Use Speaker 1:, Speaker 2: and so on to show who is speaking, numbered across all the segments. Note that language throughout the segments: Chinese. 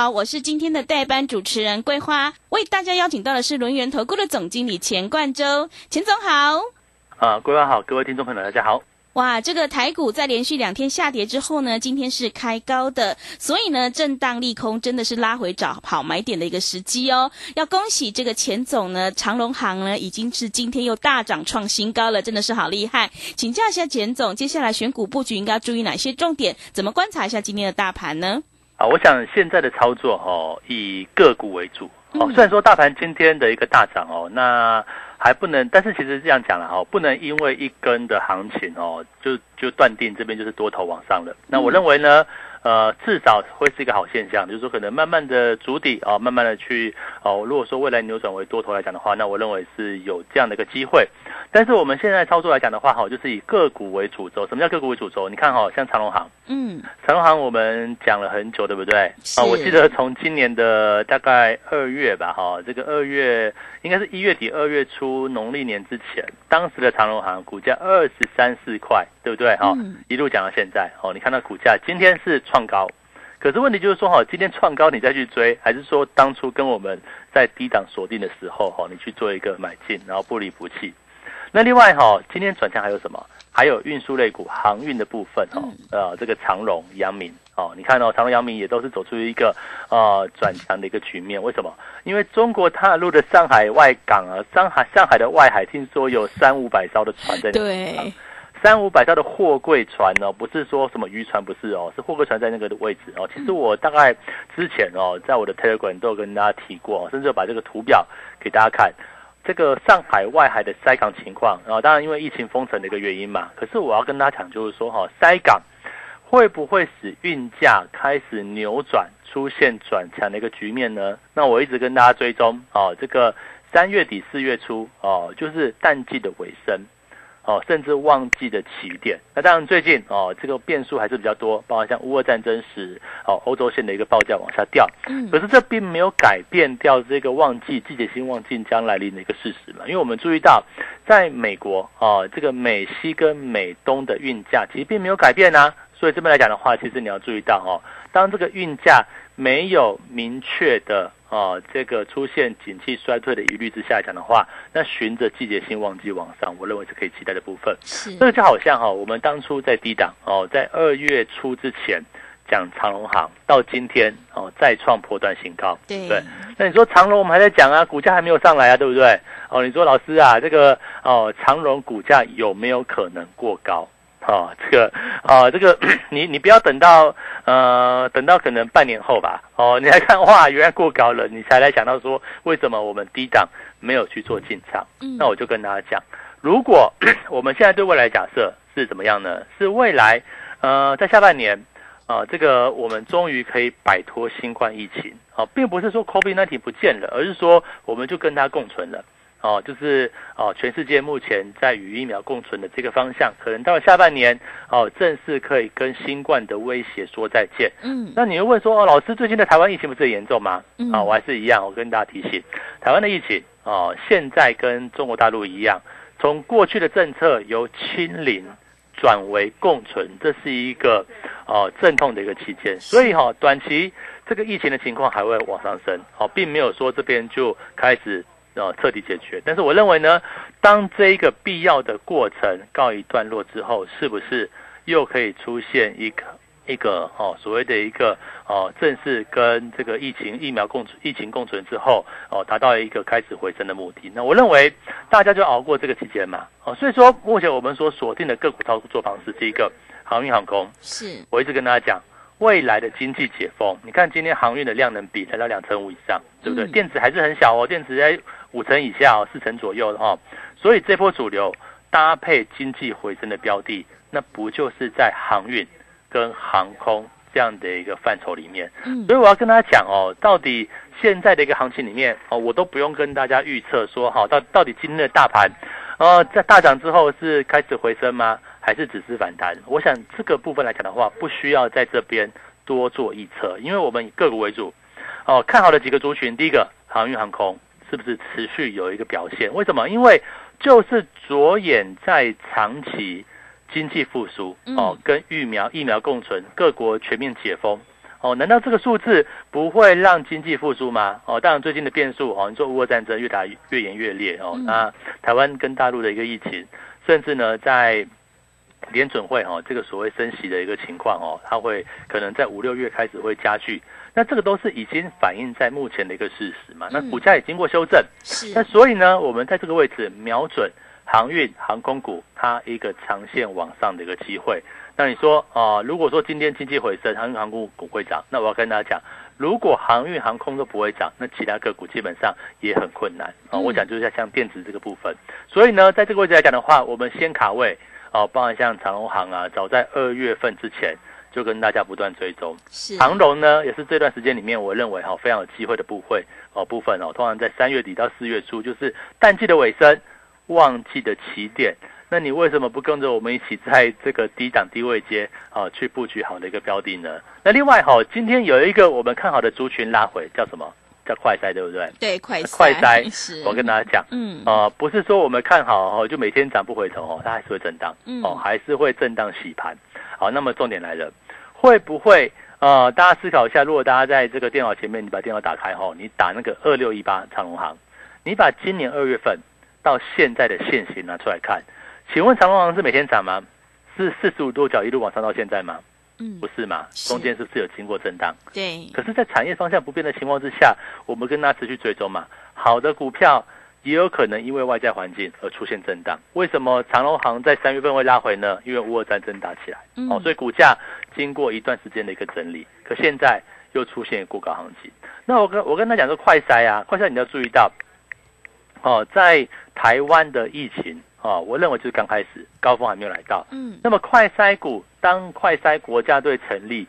Speaker 1: 好，我是今天的代班主持人桂花，为大家邀请到的是轮源投顾的总经理钱冠洲，钱总好。
Speaker 2: 啊，桂花好，各位听众朋友大家好。
Speaker 1: 哇，这个台股在连续两天下跌之后呢，今天是开高的，所以呢，震荡利空真的是拉回找好买点的一个时机哦。要恭喜这个钱总呢，长隆行呢已经是今天又大涨创新高了，真的是好厉害。请教一下钱总，接下来选股布局应该注意哪些重点？怎么观察一下今天的大盘呢？
Speaker 2: 啊，我想现在的操作哦，以个股为主哦。虽然说大盘今天的一个大涨哦，那还不能，但是其实这样讲了哦，不能因为一根的行情哦，就就断定这边就是多头往上了。那我认为呢？呃，至少会是一个好现象，就是说可能慢慢的筑底啊，慢慢的去哦。如果说未来扭转为多头来讲的话，那我认为是有这样的一个机会。但是我们现在操作来讲的话，哈，就是以个股为主轴。什么叫个股为主轴？你看哈，像长隆行，嗯，长隆行我们讲了很久，对不对？啊，我记得从今年的大概二月吧，哈，这个二月应该是一月底二月初农历年之前，当时的长隆行股价二十三四块，对不对？哈，一路讲到现在，哦，你看到股价今天是。创高，可是问题就是说哈，今天创高你再去追，还是说当初跟我们在低档锁定的时候哈，你去做一个买进，然后不离不弃。那另外哈，今天转向还有什么？还有运输类股、航运的部分哈，呃，这个长荣、阳明哦，你看哦，长荣、阳明也都是走出一个呃转强的一个局面。为什么？因为中国大陆的上海外港啊，上海上海的外海听说有三五百艘的船在
Speaker 1: 对。
Speaker 2: 三五百兆的货柜船哦，不是说什么渔船，不是哦，是货柜船在那个的位置哦。其实我大概之前哦，在我的 Telegram 都有跟大家提过，甚至把这个图表给大家看，这个上海外海的塞港情况然后。当然，因为疫情封城的一个原因嘛。可是我要跟大家讲，就是说哈，塞港会不会使运价开始扭转，出现转强的一个局面呢？那我一直跟大家追踪哦，这个三月底四月初哦，就是淡季的尾声。哦，甚至旺季的起点。那当然，最近哦，这个变数还是比较多，包括像乌俄战争时，哦，欧洲线的一个报价往下掉。嗯，可是这并没有改变掉这个旺季季节性旺季将来临的一个事实嘛。因为我们注意到，在美国哦，这个美西跟美东的运价其实并没有改变啊。所以这边来讲的话，其实你要注意到哦，当这个运价没有明确的。哦，这个出现景气衰退的疑虑之下讲的话，那循着季节性旺季往上，我认为是可以期待的部分。
Speaker 1: 是，
Speaker 2: 这个就好像哈，我们当初在低档哦，在二月初之前讲长隆行，到今天哦再创破断新高。
Speaker 1: 对，
Speaker 2: 那你说长隆我们还在讲啊，股价还没有上来啊，对不对？哦，你说老师啊，这个哦长隆股价有没有可能过高？哦，这个，哦，这个，你你不要等到，呃，等到可能半年后吧，哦，你来看，哇，原来过高了，你才来想到说，为什么我们低档没有去做进场？嗯，那我就跟大家讲，如果 我们现在对未来假设是怎么样呢？是未来，呃，在下半年，啊，这个我们终于可以摆脱新冠疫情，哦，并不是说 COVID-19 不见了，而是说我们就跟它共存了。哦，就是哦，全世界目前在与疫苗共存的这个方向，可能到了下半年哦，正式可以跟新冠的威胁说再见。嗯，那你又问说哦，老师最近的台湾疫情不是很严重吗？嗯，啊，我还是一样，我跟大家提醒，台湾的疫情哦，现在跟中国大陆一样，从过去的政策由清零转为共存，这是一个哦阵痛的一个期间，所以哈，短期这个疫情的情况还会往上升，哦，并没有说这边就开始。哦，彻底解决。但是我认为呢，当这一个必要的过程告一段落之后，是不是又可以出现一个一个哦所谓的一个哦正式跟这个疫情疫苗共存、疫情共存之后哦，达到一个开始回升的目的？那我认为大家就熬过这个期间嘛。哦，所以说目前我们所锁定的个股操作方式是一个航运航空。
Speaker 1: 是，
Speaker 2: 我一直跟大家讲。未来的经济解封，你看今天航运的量能比来到两成五以上，对不对？电子还是很小哦，电子在五成以下哦，四成左右的哈。所以这波主流搭配经济回升的标的，那不就是在航运跟航空？这样的一个范畴里面。
Speaker 1: 嗯
Speaker 2: 所以我要跟大家讲哦，到底现在的一个行情里面哦，我都不用跟大家预测说哈，到到底今天的大盘，呃，在大涨之后是开始回升吗？还是只是反弹？我想这个部分来讲的话，不需要在这边多做预测，因为我们以个股为主。哦，看好的几个族群，第一个航运航空是不是持续有一个表现？为什么？因为就是着眼在长期经济复苏哦，跟疫苗疫苗共存，各国全面解封。哦，难道这个数字不会让经济复苏吗？哦，当然最近的变数哦，你说乌俄战争越打越演越烈哦，那台湾跟大陆的一个疫情，甚至呢在联准会哦这个所谓升息的一个情况哦，它会可能在五六月开始会加剧，那这个都是已经反映在目前的一个事实嘛。那股价也经过修正，
Speaker 1: 是。
Speaker 2: 那所以呢，我们在这个位置瞄准航运航空股它一个长线往上的一个机会。那你说啊、呃如果说今天经济回升，航运航空股会涨，那我要跟大家讲，如果航运航空都不会涨，那其他个股基本上也很困难。啊、
Speaker 1: 嗯
Speaker 2: 我讲就是像电子这个部分，所以呢，在这个位置来讲的话，我们先卡位哦、包含像长隆行啊，早在二月份之前就跟大家不断追踪。
Speaker 1: 是
Speaker 2: 长隆呢，也是这段时间里面，我认为哈、非常有机会的部会哦部分哦，通常在三月底到四月初，就是淡季的尾声，旺季的起点。那你为什么不跟着我们一起在这个低档低位阶啊去布局好的一个标的呢？那另外哈、今天有一个我们看好的族群拉回，叫什么？叫快筛，对不对？
Speaker 1: 对快
Speaker 2: 快筛
Speaker 1: 是
Speaker 2: 我跟大家讲，
Speaker 1: 嗯
Speaker 2: 啊、不是说我们看好哦，就每天涨不回头哦，它还是会震荡，
Speaker 1: 嗯
Speaker 2: 哦，还是会震荡洗盘。好，那么重点来了，会不会呃，大家思考一下，如果大家在这个电脑前面，你把电脑打开后，你打那个二六一八长隆行，你把今年二月份到现在的现形拿出来看，请问长隆行是每天涨吗？是四十五度角一路往上到现在吗？
Speaker 1: 嗯
Speaker 2: 不是嘛？中间是不是有经过震荡？
Speaker 1: 对
Speaker 2: 可是，在产业方向不变的情况之下，我们跟它持续追踪嘛。好的股票也有可能因为外在环境而出现震荡。为什么长隆行在三月份会拉回呢？因为乌俄战争打起来，
Speaker 1: 嗯
Speaker 2: 哦，所以股价经过一段时间的一个整理，可现在又出现过高行情。那我跟我跟他讲说，快筛啊，快筛你要注意到，哦，在台湾的疫情哦，我认为就是刚开始，高峰还没有来到。
Speaker 1: 嗯
Speaker 2: 那么快筛股，当快筛国家队成立，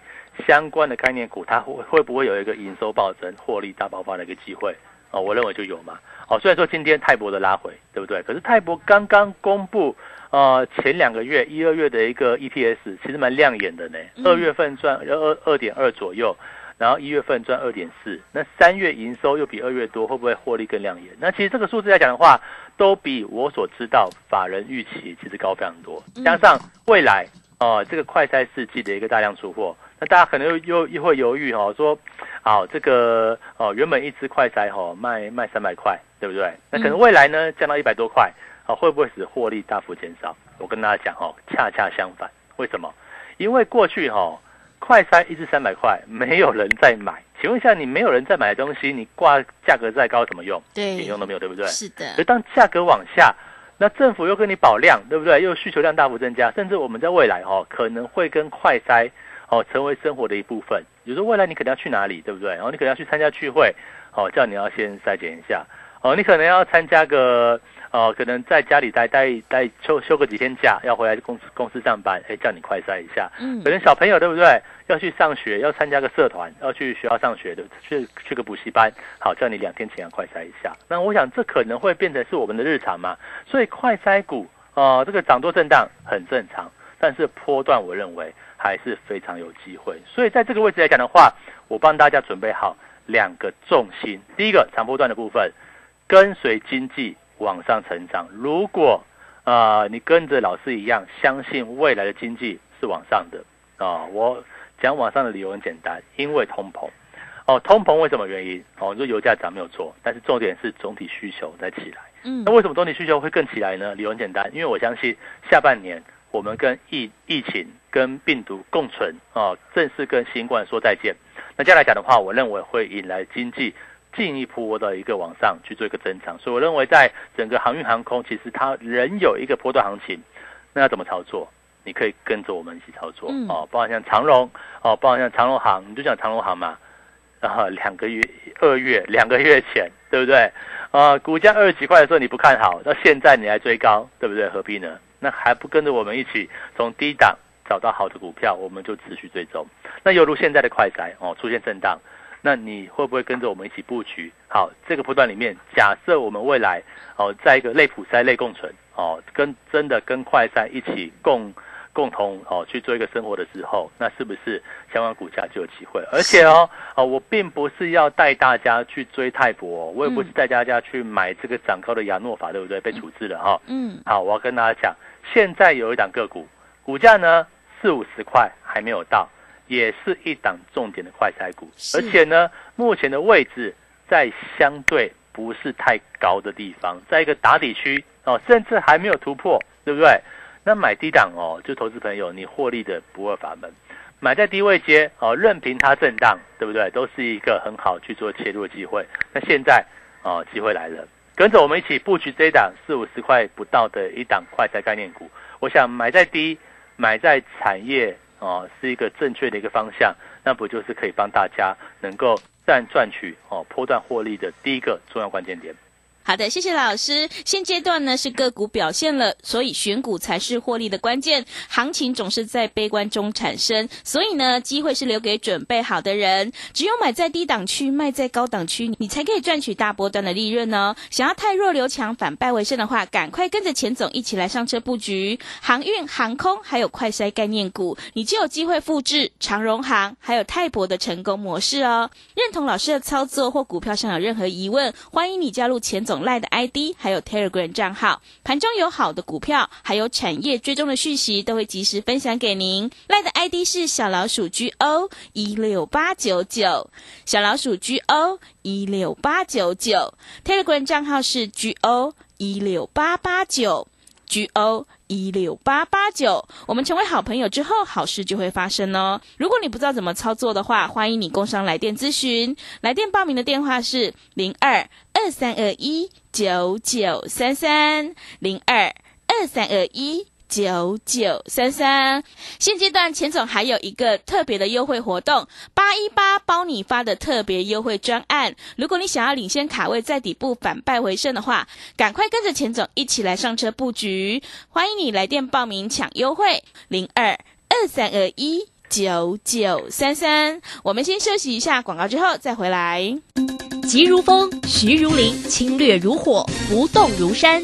Speaker 2: 相关的概念股，它会会不会有一个营收暴增、获利大爆发的一个机会？哦，我认为就有嘛。哦，虽然说今天泰博的拉回，对不对？可是泰博刚刚公布，呃，前两个月一二月的一个 EPS，其实蛮亮眼的呢。
Speaker 1: 嗯
Speaker 2: 二月份赚二二点二左右，然后一月份赚二点四，那三月营收又比二月多，会不会获利更亮眼？那其实这个数字来讲的话，都比我所知道法人预期其实高非常多。加上未来哦、这个快筛试剂的一个大量出货，那大家可能又又又会犹豫哦，说，好、这个哦原本一支快筛哦卖卖三百块，对不对？那可能未来呢降到一百多块，哦会不会使获利大幅减少？我跟大家讲哦，恰恰相反，为什么？因为过去哈、快筛一支三百块，没有人在买。请问一下，你没有人在买的东西，你挂价格再高怎么用？一点用都没有，对不对？
Speaker 1: 是的
Speaker 2: 而当价格往下，那政府又跟你保量，对不对？又需求量大幅增加，甚至我们在未来哦，可能会跟快筛哦成为生活的一部分。比如说未来你可能要去哪里，对不对？然后你可能要去参加聚会，哦，叫你要先筛检一下。哦，你可能要参加个哦，可能在家里待待待休休个几天假，要回来公司公司上班，哎，叫你快筛一下。
Speaker 1: 嗯
Speaker 2: 可能小朋友对不对？要去上学，要参加个社团，要去学校上学的，去去个补习班，好，叫你两天前要快筛一下。那我想这可能会变成是我们的日常嘛，所以快筛股呃，这个涨多震荡很正常，但是波段我认为还是非常有机会。所以在这个位置来讲的话，我帮大家准备好两个重心，第一个长波段的部分，跟随经济往上成长。如果啊、呃你跟着老师一样，相信未来的经济是往上的啊、我讲往上的理由很简单，因为通膨。哦，通膨为什么原因？哦，你说油价涨没有错，但是重点是总体需求在起来。
Speaker 1: 嗯
Speaker 2: 那为什么总体需求会更起来呢？理由很简单，因为我相信下半年我们跟疫疫情跟病毒共存啊、正式跟新冠说再见。那这样来讲的话，我认为会引来经济进一步的一个往上去做一个增长。所以我认为在整个航运航空，其实它仍有一个波段行情。那要怎么操作？你可以跟着我们一起操作、
Speaker 1: 嗯
Speaker 2: 哦，包括像长荣哦，包括像长荣行，你就讲长荣行嘛，然后两个月、二月、两个月前，对不对？啊、股价二十几块的时候你不看好，到现在你来追高，对不对？何必呢？那还不跟着我们一起从低档找到好的股票，我们就持续追踪。那犹如现在的快筛哦，出现震荡，那你会不会跟着我们一起布局？好，这个波段里面，假设我们未来哦，在一个类普筛、类共存哦，跟真的跟快筛一起共。共同哦去做一个生活的时候，那是不是相关股价就有机会？而且哦哦，我并不是要带大家去追泰博，我也不是带大家去买这个涨高的亚诺法，对不对？被处置了哈。嗯。好，我要跟大家讲，现在有一档个股，股价呢四五十块还没有到，也是一档重点的快财股，而且呢，目前的位置在相对不是太高的地方，在一个打底区哦，甚至还没有突破，对不对？那买低档哦，就投资朋友，你获利的不二法门。买在低位接哦，任凭它震荡，对不对？都是一个很好去做切入的机会。那现在哦，机会来了，跟着我们一起布局这一档四五十块不到的一档快财概念股。我想买在低，买在产业哦，是一个正确的一个方向。那不就是可以帮大家能够赚赚取哦，波段获利的第一个重要关键点。
Speaker 1: 好的，谢谢老师。现阶段呢是个股表现了，所以选股才是获利的关键。行情总是在悲观中产生，所以呢机会是留给准备好的人。只有买在低档区，卖在高档区，你才可以赚取大波段的利润哦。想要太弱留强，反败为胜的话，赶快跟着钱总一起来上车布局航运、航空还有快筛概念股，你就有机会复制长荣航还有泰博的成功模式哦。认同老师的操作或股票上有任何疑问，欢迎你加入钱总。赖的 ID 还有 Telegram 账号，盘中有好的股票，还有产业追踪的讯息，都会及时分享给您。赖的 ID 是小老鼠 GO 一六八九九，小老鼠 GO 一六八九九，Telegram 账号是 GO 一六八八九，GO。一六八八九，我们成为好朋友之后，好事就会发生哦。如果你不知道怎么操作的话，欢迎你工商来电咨询，来电报名的电话是零二二三二一九九三三零二二三二一。九九三三，现阶段钱总还有一个特别的优惠活动，八一八包你发的特别优惠专案。如果你想要领先卡位，在底部反败为胜的话，赶快跟着钱总一起来上车布局。欢迎你来电报名抢优惠，零二二三二一九九三三。我们先休息一下广告，之后再回来。
Speaker 3: 急如风，徐如林，侵略如火，不动如山。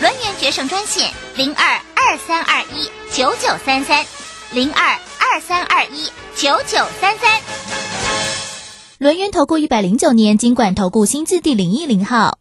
Speaker 4: 轮源决胜专线零二二三二一九九三三零二二三二一九九三三。
Speaker 5: 轮源投顾一百零九年金管投顾新字第零一零号。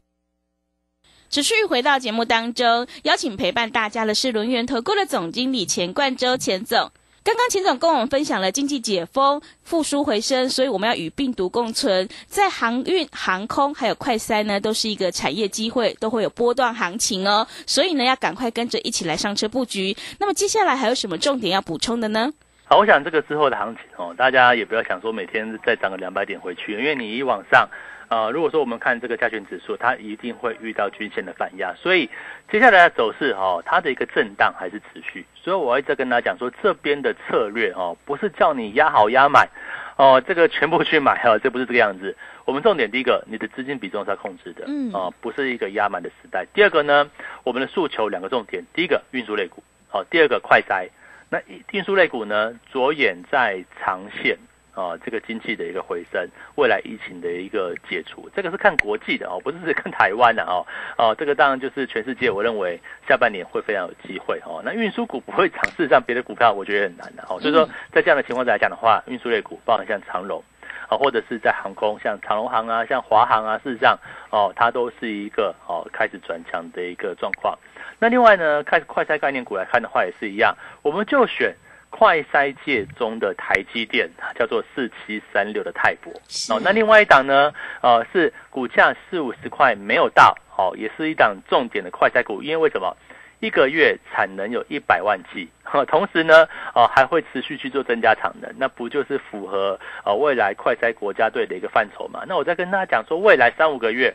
Speaker 1: 持续回到节目当中，邀请陪伴大家的是轮源投顾的总经理钱冠洲钱总。刚刚秦总跟我们分享了经济解封、复苏回升，所以我们要与病毒共存。在航运、航空还有快筛呢，都是一个产业机会，都会有波段行情哦。所以呢，要赶快跟着一起来上车布局。那么接下来还有什么重点要补充的呢？
Speaker 2: 好，我想这个之后的行情哦，大家也不要想说每天再涨个两百点回去，因为你一往上。呃，如果说我们看这个加权指数，它一定会遇到均线的反压，所以接下来的走势哈，它的一个震荡还是持续。所以我一直跟大家讲说，这边的策略哦，不是叫你压好压满哦，这个全部去买哦，这不是这个样子。我们重点第一个，你的资金比重是要控制的，嗯，啊，不是一个压满的时代。第二个呢，我们的诉求两个重点，第一个运输类股，好，第二个快筛。那运输类股呢，着眼在长线。啊这个经济的一个回升，未来疫情的一个解除，这个是看国际的哦，不是只看台湾的哦。哦，这个当然就是全世界，我认为下半年会非常有机会哦。那运输股不会涨，事实上别的股票我觉得很难的哦。所以说，在这样的情况下来讲的话，运输类股，包含像长荣。啊，或者是在航空，像长龙航啊，像华航啊，事实上，哦，它都是一个哦开始转强的一个状况。那另外呢，看快筛概念股来看的话，也是一样，我们就选快筛界中的台积电，叫做四七三六的泰博。哦，那另外一档呢，呃，是股价四五十块没有到，哦，也是一档重点的快筛股，因为为什么？一个月产能有一百万剂，同时呢，哦还会持续去做增加产能，那不就是符合呃未来快筛国家队的一个范畴嘛？那我再跟大家讲说，未来三五个月，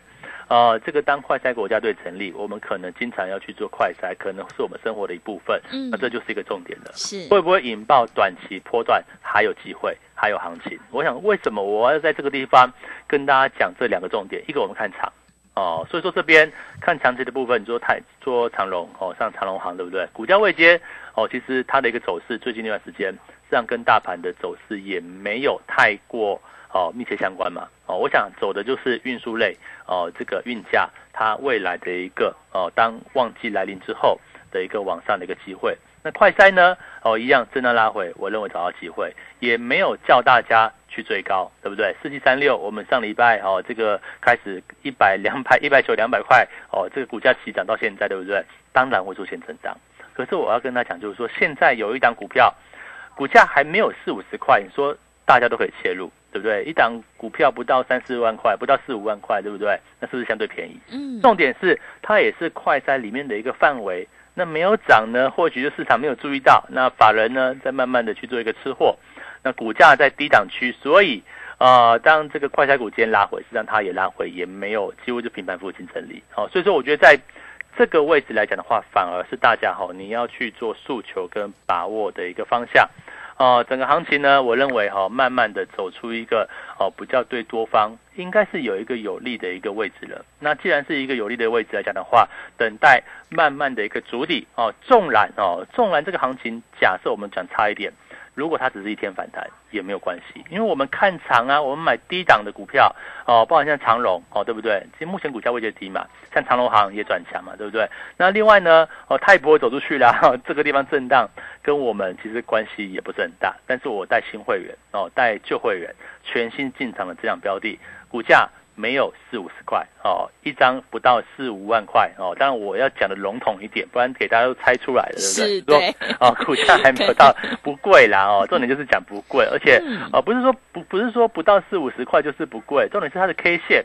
Speaker 2: 呃，这个当快筛国家队成立，我们可能经常要去做快筛，可能是我们生活的一部分，嗯，那这就是一个重点了。
Speaker 1: 是
Speaker 2: 会不会引爆短期波段还有机会，还有行情？我想为什么我要在这个地方跟大家讲这两个重点？一个我们看场。哦，所以说这边看长期的部分，你说太说长龙哦，像长龙行对不对？股价未接哦，其实它的一个走势最近那段时间，实际上跟大盘的走势也没有太过哦密切相关嘛。哦，我想走的就是运输类哦，这个运价它未来的一个哦，当旺季来临之后的一个往上的一个机会。那快筛呢？哦，一样震荡拉回，我认为找到机会，也没有叫大家去追高，对不对？四七三六，我们上礼拜哦，这个开始一百两百一百九两百块哦，这个股价起涨到现在，对不对？当然会出现震荡。可是我要跟他讲，就是说现在有一档股票，股价还没有四五十块，你说大家都可以切入，对不对？一档股票不到三四万块，不到四五万块，对不对？那是不是相对便宜？嗯。重点是它也是快筛里面的一个范围。那没有涨呢，或许就市场没有注意到。那法人呢，在慢慢的去做一个吃货。那股价在低档区，所以呃，当这个快拆股今天拉回，实际上它也拉回，也没有几乎就平盘附近整理。好，所以说我觉得在这个位置来讲的话，反而是大家哈，你要去做诉求跟把握的一个方向。哦，整个行情呢，我认为哈，慢慢的走出一个哦，比较对多方应该是有一个有利的一个位置了。那既然是一个有利的位置来讲的话，等待慢慢的一个主底哦，纵然哦，纵然这个行情假设我们讲差一点。如果它只是一天反弹也没有关系，因为我们看长啊，我们买低档的股票哦，包含像长荣哦，对不对？其实目前股价位阶低嘛，像长荣行也转强嘛，对不对？那另外呢，哦，它也不会走出去啦，这个地方震荡跟我们其实关系也不是很大。但是我带新会员哦，带旧会员全新进场的这样标的股价。没有四五十块哦，一张不到四五万块哦。当然我要讲的笼统一点，不然给大家都猜出来了，对
Speaker 1: 不对？
Speaker 2: 说哦，股价还没有到不贵啦哦。重点就是讲不贵，而且哦，不是说不不是说不到四五十块就是不贵。重点是它的 K 线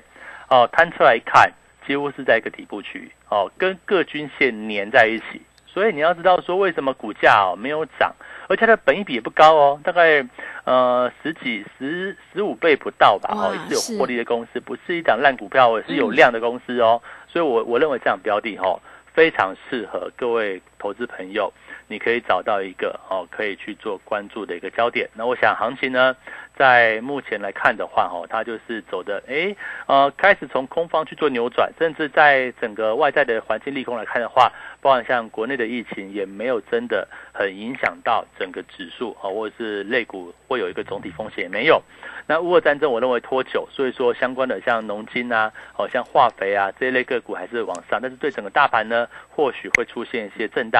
Speaker 2: 哦，摊出来一看，几乎是在一个底部区域哦，跟各均线粘在一起。所以你要知道说，为什么股价哦没有涨？而且它的本益比也不高哦，大概呃十几十十五倍不到吧，哦，也是有获利的公司，不是一档烂股票，也是有量的公司哦。所以，我我认为这样标的哈，非常适合各位投资朋友，你可以找到一个哦，可以去做关注的一个焦点。那我想行情呢？在目前来看的话，哦，它就是走的，哎，呃，开始从空方去做扭转，甚至在整个外在的环境利空来看的话，包含像国内的疫情也没有真的很影响到整个指数啊，或者是类股会有一个总体风险也没有。那乌俄战争我认为拖久，所以说相关的像农金啊，哦，像化肥啊这一类个股还是往上，但是对整个大盘呢，或许会出现一些震荡。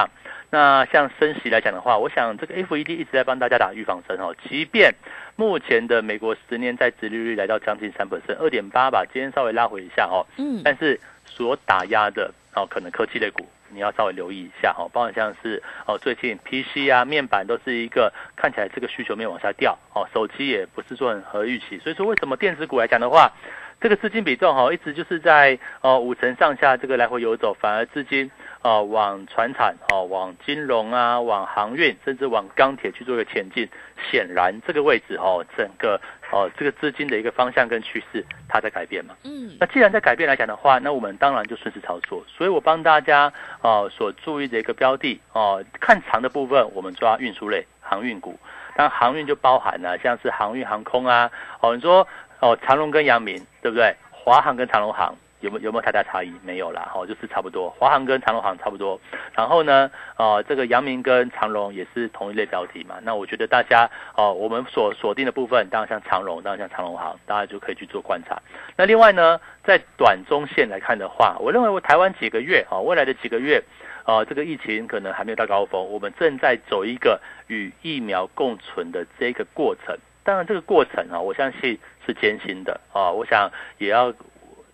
Speaker 2: 那像升息来讲的话，我想这个 FED 一直在帮大家打预防针哦，即便。目前的美国十年债殖利率来到将近三百分，二点八吧，今天稍微拉回一下哦。嗯，但是所打压的哦，可能科技类股你要稍微留意一下哦，包括像是哦最近 PC 啊面板都是一个看起来这个需求面往下掉哦，手机也不是说很合预期，所以说为什么电子股来讲的话，这个资金比重哈一直就是在哦五成上下这个来回游走，反而资金。哦，往船产啊，往金融啊，往航运，甚至往钢铁去做一个前进。显然，这个位置哦，整个哦，这个资金的一个方向跟趋势，它在改变嘛。嗯。那既然在改变来讲的话，那我们当然就顺势操作。所以我帮大家哦所注意的一个标的哦，看长的部分，我们抓运输类航运股。那航运就包含了像是航运航空啊，哦，你说哦，长龙跟阳明对不对？华航跟长龙航。有没有没有太大差异？没有啦，哦，就是差不多。华航跟长荣航差不多。然后呢，呃，这个阳明跟长荣也是同一类标的嘛。那我觉得大家哦，我们所锁定的部分，当然像长荣，当然像长荣航，大家就可以去做观察。那另外呢，在短中线来看的话，我认为我台湾几个月啊，未来的几个月，呃，这个疫情可能还没有到高峰，我们正在走一个与疫苗共存的这个过程。当然，这个过程啊，我相信是艰辛的啊。我想也要。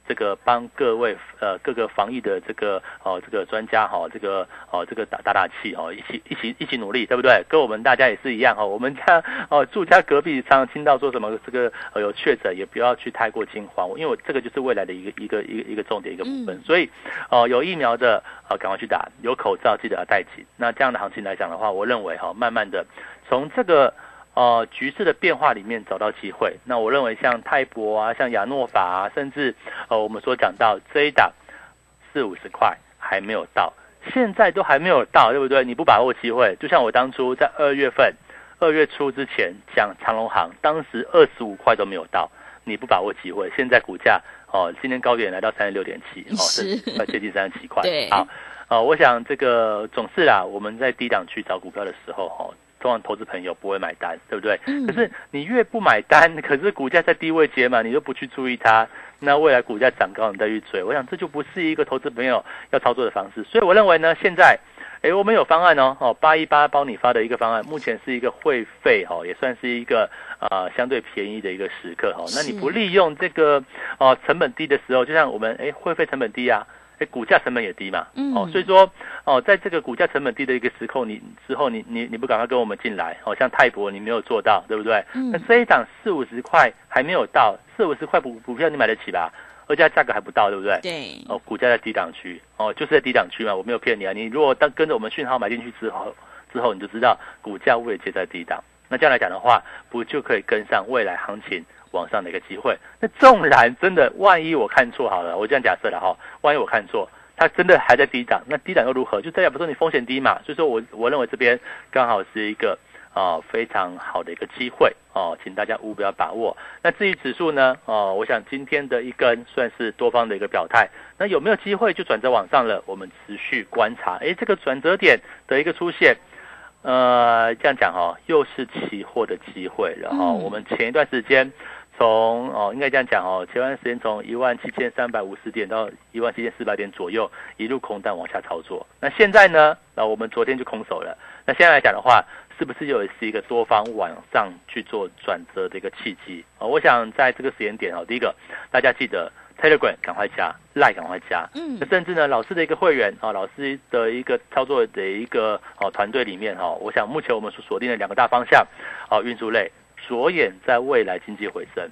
Speaker 2: 这个帮各位呃各个防疫的这个哦这个专家哈这个哦这个打打打气哦一起一起一起努力对不对？跟我们大家也是一样哈。我们家 哦住家隔壁常常听到说什么这个有确诊，也不要去太过惊慌，因为我这个就是未来的一个一个一个一个重点一个部分。所以哦有疫苗的啊赶快去打，有口罩记得要戴紧。那这样的行情来讲的话，我认为哈慢慢的从这个。呃，局势的变化里面找到机会。那我认为像泰博啊，像亚诺法啊，甚至呃，我们所讲到这一档四五十块还没有到，现在都还没有到，对不对？你不把握机会，就像我当初在二月份、二月初之前讲长隆行，当时二十五块都没有到，你不把握机会，现在股价哦，今天高点来到三十六点七，哦，是快接近三十七块。
Speaker 1: 对，
Speaker 2: 好，呃，我想这个总是啦，我们在低档去找股票的时候，哈。通常投资朋友不会买单，对不对？可是你越不买单，可是股价在低位接嘛，你又不去注意它，那未来股价涨高你再去追，我想这就不是一个投资朋友要操作的方式。所以我认为呢，现在，哎，我们有方案哦，哦，八一八包你发的一个方案，目前是一个会费哦，也算是一个啊相对便宜的一个时刻哈。那你不利用这个哦成本低的时候，就像我们哎会费成本低啊。哎，股价成本也低嘛，哦，所以说，哦，在这个股价成本低的一个时候，你之后你你你不赶快跟我们进来，哦，像泰博你没有做到，对不对？那这一档四五十块还没有到，四五十块股股票你买得起吧？而且价格还不到，对不对？
Speaker 1: 对。
Speaker 2: 哦，股价在低档区，哦，就是在低档区嘛，我没有骗你啊。你如果当跟着我们讯号买进去之后，之后你就知道股价位接在低档，那这样来讲的话，不就可以跟上未来行情？往上的一个机会，那纵然真的万一我看错好了，我这样假设了哈，万一我看错，它真的还在低档，那低档又如何？就代表不说你风险低嘛，所以说我我认为这边刚好是一个啊非常好的一个机会哦，请大家务必要把握。那至于指数呢，哦，我想今天的一根算是多方的一个表态，那有没有机会就转折往上了？我们持续观察，哎，这个转折点的一个出现，呃，这样讲哦，又是期货的机会了哈。我们前一段时间。从哦，应该这样讲哦，前段时间从一万七千三百五十点到一万七千四百点左右，一路空单往下操作。那现在呢？那我们昨天就空手了。那现在来讲的话，是不是又是一个多方往上去做转折的一个契机啊？我想在这个时间点哦，第一个大家记得 Telegram 赶快加，Line 赶快加，嗯，甚至呢，老师的一个会员啊，老师的一个操作的一个哦团队里面哈，我想目前我们所锁定的两个大方向，哦，运输类。着眼在未来经济回升，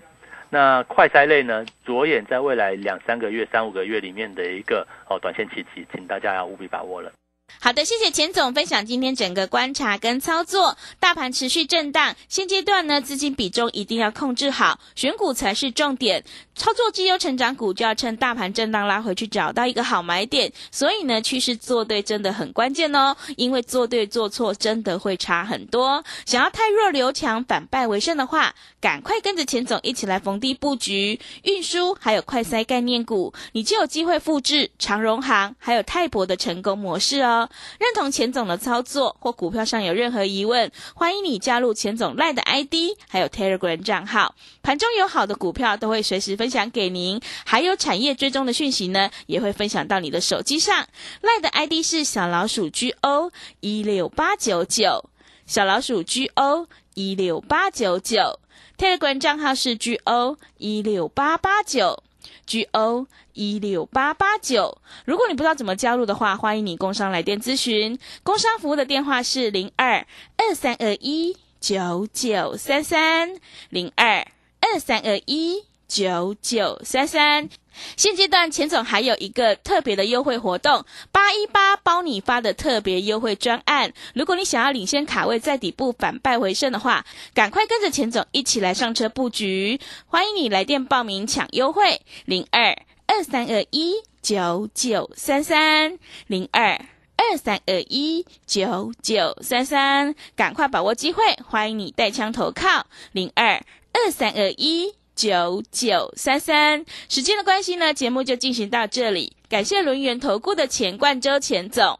Speaker 2: 那快筛类呢？着眼在未来两三个月、三五个月里面的一个哦短线契机，请大家要务必把握了。
Speaker 1: 好的，谢谢钱总分享今天整个观察跟操作。大盘持续震荡，现阶段呢资金比重一定要控制好，选股才是重点。操作绩优成长股就要趁大盘震荡拉回去找到一个好买点。所以呢，趋势做对真的很关键哦，因为做对做错真的会差很多。想要太弱留强，反败为胜的话，赶快跟着钱总一起来逢低布局运输还有快塞概念股，你就有机会复制长荣行还有泰博的成功模式哦。认同钱总的操作或股票上有任何疑问，欢迎你加入钱总赖的 ID，还有 Telegram 账号。盘中有好的股票都会随时分享给您，还有产业追踪的讯息呢，也会分享到你的手机上。赖的 ID 是小老鼠 GO 一六八九九，小老鼠 GO 一六八九九，Telegram 账号是 GO 一六八八九。G O 一六八八九，如果你不知道怎么加入的话，欢迎你工商来电咨询。工商服务的电话是零二二三二一九九三三零二二三二一。九九三三，现阶段钱总还有一个特别的优惠活动，八一八包你发的特别优惠专案。如果你想要领先卡位，在底部反败为胜的话，赶快跟着钱总一起来上车布局。欢迎你来电报名抢优惠，零二二三二一九九三三零二二三二一九九三三，赶快把握机会。欢迎你带枪投靠，零二二三二一。九九三三。时间的关系呢，节目就进行到这里。感谢轮源投顾的钱冠周钱总。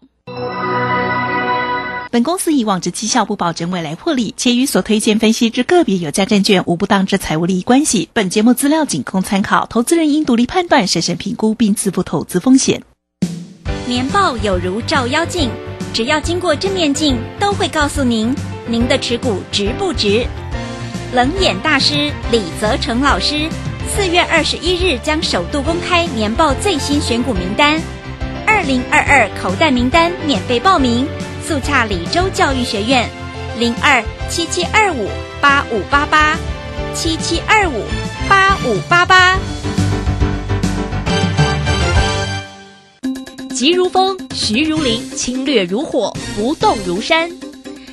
Speaker 6: 本公司以往之绩效不保证未来获利，且与所推荐分析之个别有价证券无不当之财务利益关系。本节目资料仅供参考，投资人应独立判断、审慎评估并自负投资风险。
Speaker 7: 年报有如照妖镜，只要经过正面镜，都会告诉您您的持股值不值。冷眼大师李泽成老师四月二十一日将首度公开年报最新选股名单，二零二二口袋名单免费报名。速洽李州教育学院，零二七七二五八五八八，七七二五八五八八。
Speaker 3: 急如风，徐如林，侵略如火，不动如山。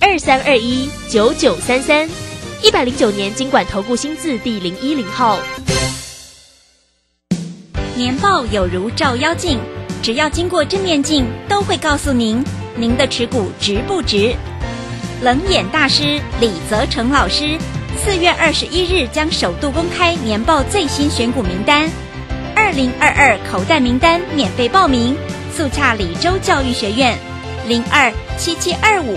Speaker 3: 二三二一九九三三，一百零九年经管投顾新字第零一零号。
Speaker 7: 年报有如照妖镜，只要经过正面镜，都会告诉您。您的持股值不值？冷眼大师李泽成老师四月二十一日将首度公开年报最新选股名单，二零二二口袋名单免费报名，速洽李州教育学院，零二七七二五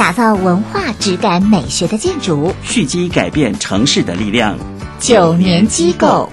Speaker 4: 打造文化质感美学的建筑，
Speaker 8: 蓄积改变城市的力量。
Speaker 4: 九年机构。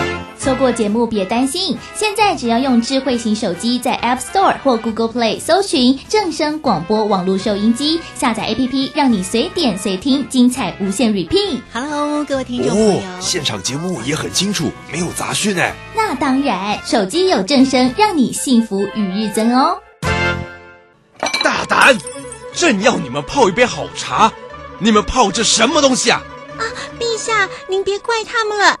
Speaker 5: 错过节目别担心，现在只要用智慧型手机在 App Store 或 Google Play 搜寻正声广播网络收音机，下载 APP，让你随点随听，精彩无限 repeat。
Speaker 9: Hello，各位听众朋友，
Speaker 10: 现场节目也很清楚，没有杂讯哎。
Speaker 5: 那当然，手机有正声，让你幸福与日增哦。
Speaker 10: 大胆，朕要你们泡一杯好茶，你们泡这什么东西啊？
Speaker 9: 啊，陛下，您别怪他们了。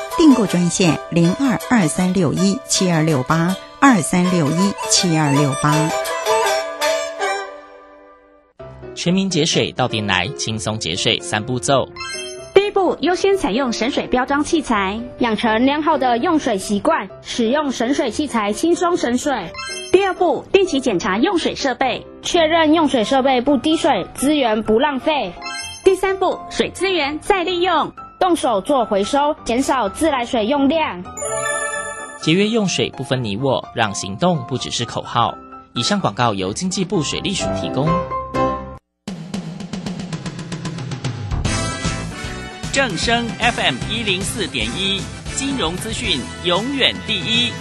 Speaker 11: 订购专线零二二三六一七二六八二三六一七二六八。
Speaker 12: 全民节水到点来，轻松节水三步骤。
Speaker 13: 第一步，优先采用省水标章器材，养成良好的用水习惯，使用省水器材轻松省水。第二步，定期检查用水设备，确认用水设备不滴水，资源不浪费。第三步，水资源再利用，动手做回收，减少自来水用量。
Speaker 12: 节约用水不分你我，让行动不只是口号。以上广告由经济部水利署提供。正声 FM 一零四点一，金融资讯永远第一。